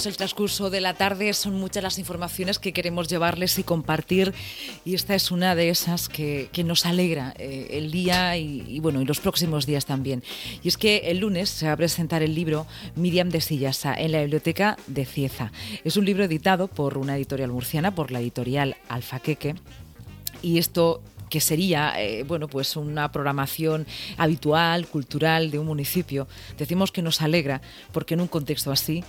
Seguimos el transcurso de la tarde, son muchas las informaciones que queremos llevarles y compartir y esta es una de esas que, nos alegra eh, el día y, bueno, y los próximos días también. Y es que el lunes se va a presentar el libro Miriam de Sillasa en la biblioteca de Cieza. Es un libro editado por una editorial murciana, por la editorial Alfaqueque y esto que sería eh, bueno pues una programación habitual, cultural de un municipio. Decimos que nos alegra porque en un contexto así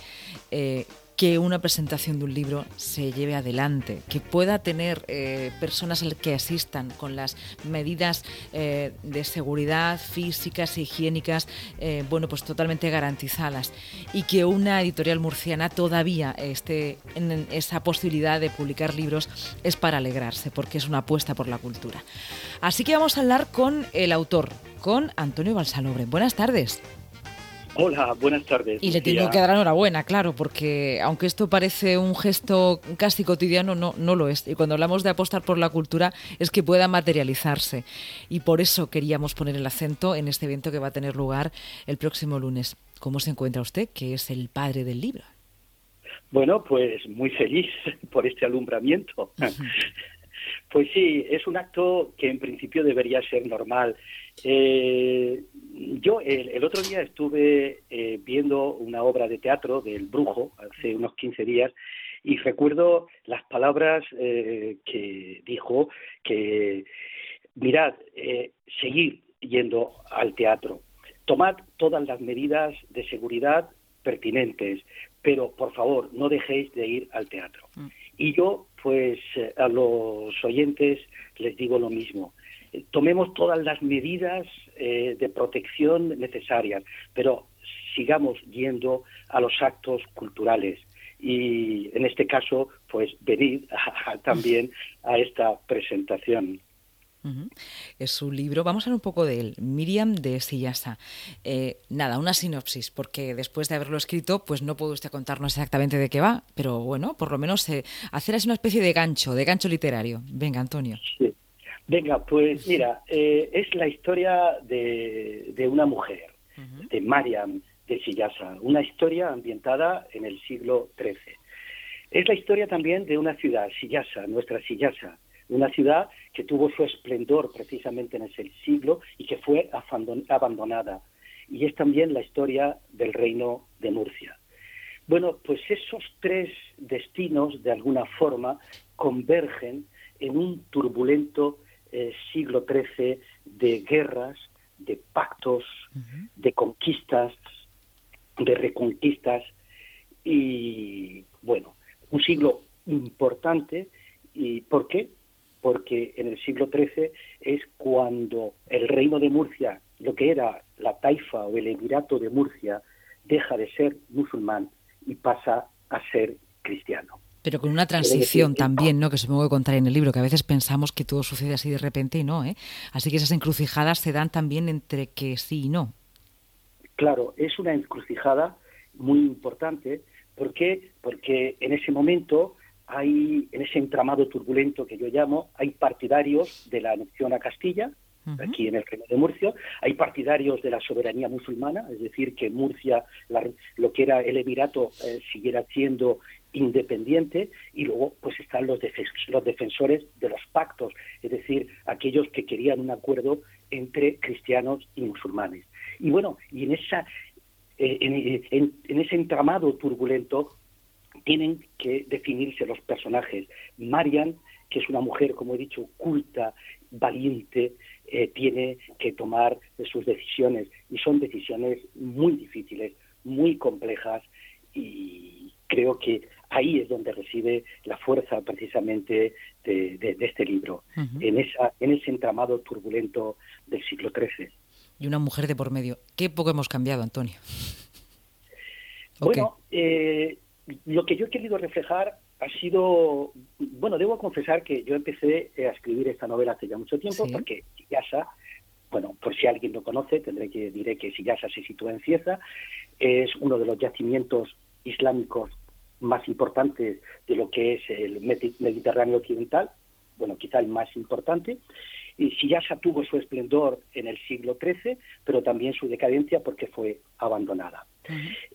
eh, que una presentación de un libro se lleve adelante, que pueda tener eh, personas que asistan con las medidas eh, de seguridad físicas e higiénicas, eh, bueno, pues totalmente garantizadas, y que una editorial murciana todavía esté en esa posibilidad de publicar libros es para alegrarse, porque es una apuesta por la cultura. Así que vamos a hablar con el autor, con Antonio Balsalobre. Buenas tardes. Hola, buenas tardes. Y le tengo que dar enhorabuena, claro, porque aunque esto parece un gesto casi cotidiano, no, no lo es. Y cuando hablamos de apostar por la cultura es que pueda materializarse. Y por eso queríamos poner el acento en este evento que va a tener lugar el próximo lunes. ¿Cómo se encuentra usted, que es el padre del libro? Bueno, pues muy feliz por este alumbramiento. Pues sí, es un acto que en principio debería ser normal. Eh, yo el, otro día estuve eh, viendo una obra de teatro del Brujo, hace unos 15 días, y recuerdo las palabras eh, que dijo que, mirad, eh, seguir yendo al teatro, tomad todas las medidas de seguridad pertinentes, pero por favor no dejéis de ir al teatro. Mm. Y yo, pues a los oyentes les digo lo mismo tomemos todas las medidas eh, de protección necesarias, pero sigamos yendo a los actos culturales y en este caso, pues venir también a esta presentación. Es un libro, vamos a hablar un poco de él, Miriam de Sillasa. Eh, nada, una sinopsis, porque después de haberlo escrito, pues no puede usted contarnos exactamente de qué va, pero bueno, por lo menos eh, hacer así una especie de gancho, de gancho literario. Venga, Antonio. Sí. Venga, pues mira, eh, es la historia de, una mujer, de Mariam de Sillasa, una historia ambientada en el siglo XIII. Es la historia también de una ciudad, Sillasa, nuestra Sillasa, una ciudad que tuvo su esplendor precisamente en ese siglo y que fue abandonada. Y es también la historia del reino de Murcia. Bueno, pues esos tres destinos de alguna forma convergen en un turbulento eh, siglo XIII de guerras, de pactos, de conquistas, de reconquistas y bueno, un siglo importante. ¿Y por qué? Porque en el siglo XIII es cuando el reino de Murcia, lo que era la taifa o el emirato de Murcia, deja de ser musulmán y pasa a ser cristiano. Pero con una transición también, ¿no? Que se me puede contar en el libro, que a veces pensamos que todo sucede así de repente y no, ¿eh? Así que esas encrucijadas se dan también entre que sí y no. Claro, es una encrucijada muy importante. ¿Por qué? Porque en ese momento hay, en ese entramado turbulento que yo llamo, hay partidarios de la anexión a Castilla, aquí en el Reino de Murcia. Hay partidarios de la soberanía musulmana, es decir, que Murcia, lo que era el Emirato, eh, siguiera siendo independiente y luego pues están los, los defensores de los pactos, es decir, aquellos que querían un acuerdo entre cristianos y musulmanes. Y bueno, y en esa eh, en, en, ese entramado turbulento tienen que definirse los personajes. Marian, que es una mujer, como he dicho, culta, valiente, eh, tiene que tomar sus decisiones y son decisiones muy difíciles, muy complejas y creo que ahí es donde reside la fuerza precisamente de, este libro, en, esa, en ese entramado turbulento del siglo XIII. Y una mujer de por medio. Qué poco hemos cambiado, Antonio. Bueno, eh, lo que yo he querido reflejar ha sido, bueno, debo confesar que yo empecé a escribir esta novela hace ya mucho tiempo, porque Siyasa, bueno, por si alguien lo conoce, tendré que diré que Siyasa se sitúa en Cieza, es uno de los yacimientos islámicos más importantes de lo que es el Mediterráneo occidental, bueno, quizá el más importante, y Sillasa tuvo su esplendor en el siglo XIII, pero también su decadencia porque fue abandonada.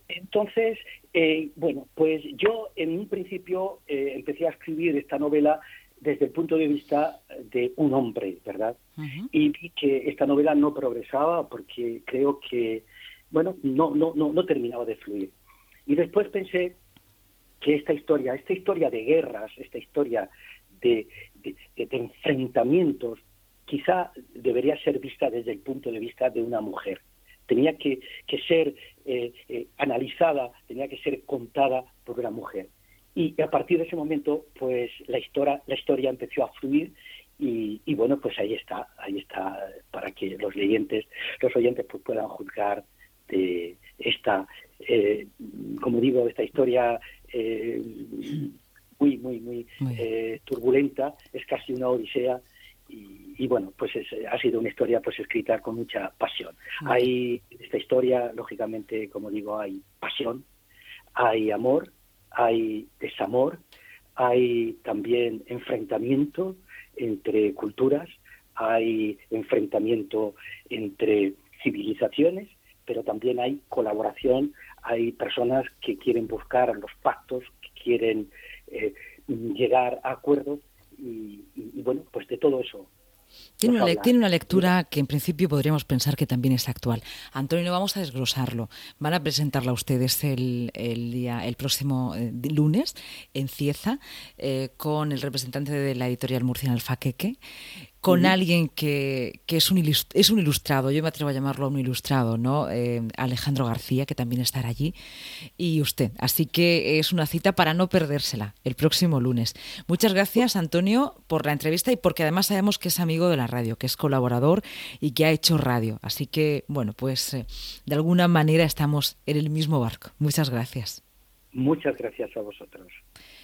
Entonces, eh, bueno, pues yo en un principio eh, empecé a escribir esta novela desde el punto de vista de un hombre, ¿verdad? Y vi que esta novela no progresaba porque creo que, bueno, no, no, no, no terminaba de fluir. Y después pensé que esta historia, esta historia de guerras, esta historia de, de, enfrentamientos, quizá debería ser vista desde el punto de vista de una mujer. Tenía que, que ser eh, eh, analizada, tenía que ser contada por una mujer. Y a partir de ese momento, pues la historia, la historia empezó a fluir y, y, bueno, pues ahí está, ahí está para que los leyentes, los oyentes pues puedan juzgar de esta, eh, como digo, esta historia eh, muy, muy, muy, eh, turbulenta, es casi una odisea y, bueno, pues ha sido una historia pues escrita con mucha pasión. Hay esta historia, lógicamente, como digo, hay pasión, hay amor, hay desamor, hay también enfrentamiento entre culturas, hay enfrentamiento entre civilizaciones, pero también hay colaboración, hay personas que quieren buscar los pactos, que quieren eh, llegar a acuerdos y, bueno, pues de todo eso tiene una, tiene una, lectura que en principio podríamos pensar que también es actual. Antonio, vamos a desglosarlo. Van a presentarla ustedes el, el, día, el próximo eh, lunes en Cieza eh, con el representante de la editorial Murciana Alfaqueque con alguien que, es, un es un ilustrado, yo me atrevo a llamarlo un ilustrado, ¿no? Eh, Alejandro García, que también estará allí, y usted. Así que es una cita para no perdérsela el próximo lunes. Muchas gracias, Antonio, por la entrevista y porque además sabemos que es amigo de la radio, que es colaborador y que ha hecho radio. Así que, bueno, pues eh, de alguna manera estamos en el mismo barco. Muchas gracias. Muchas gracias a vosotros.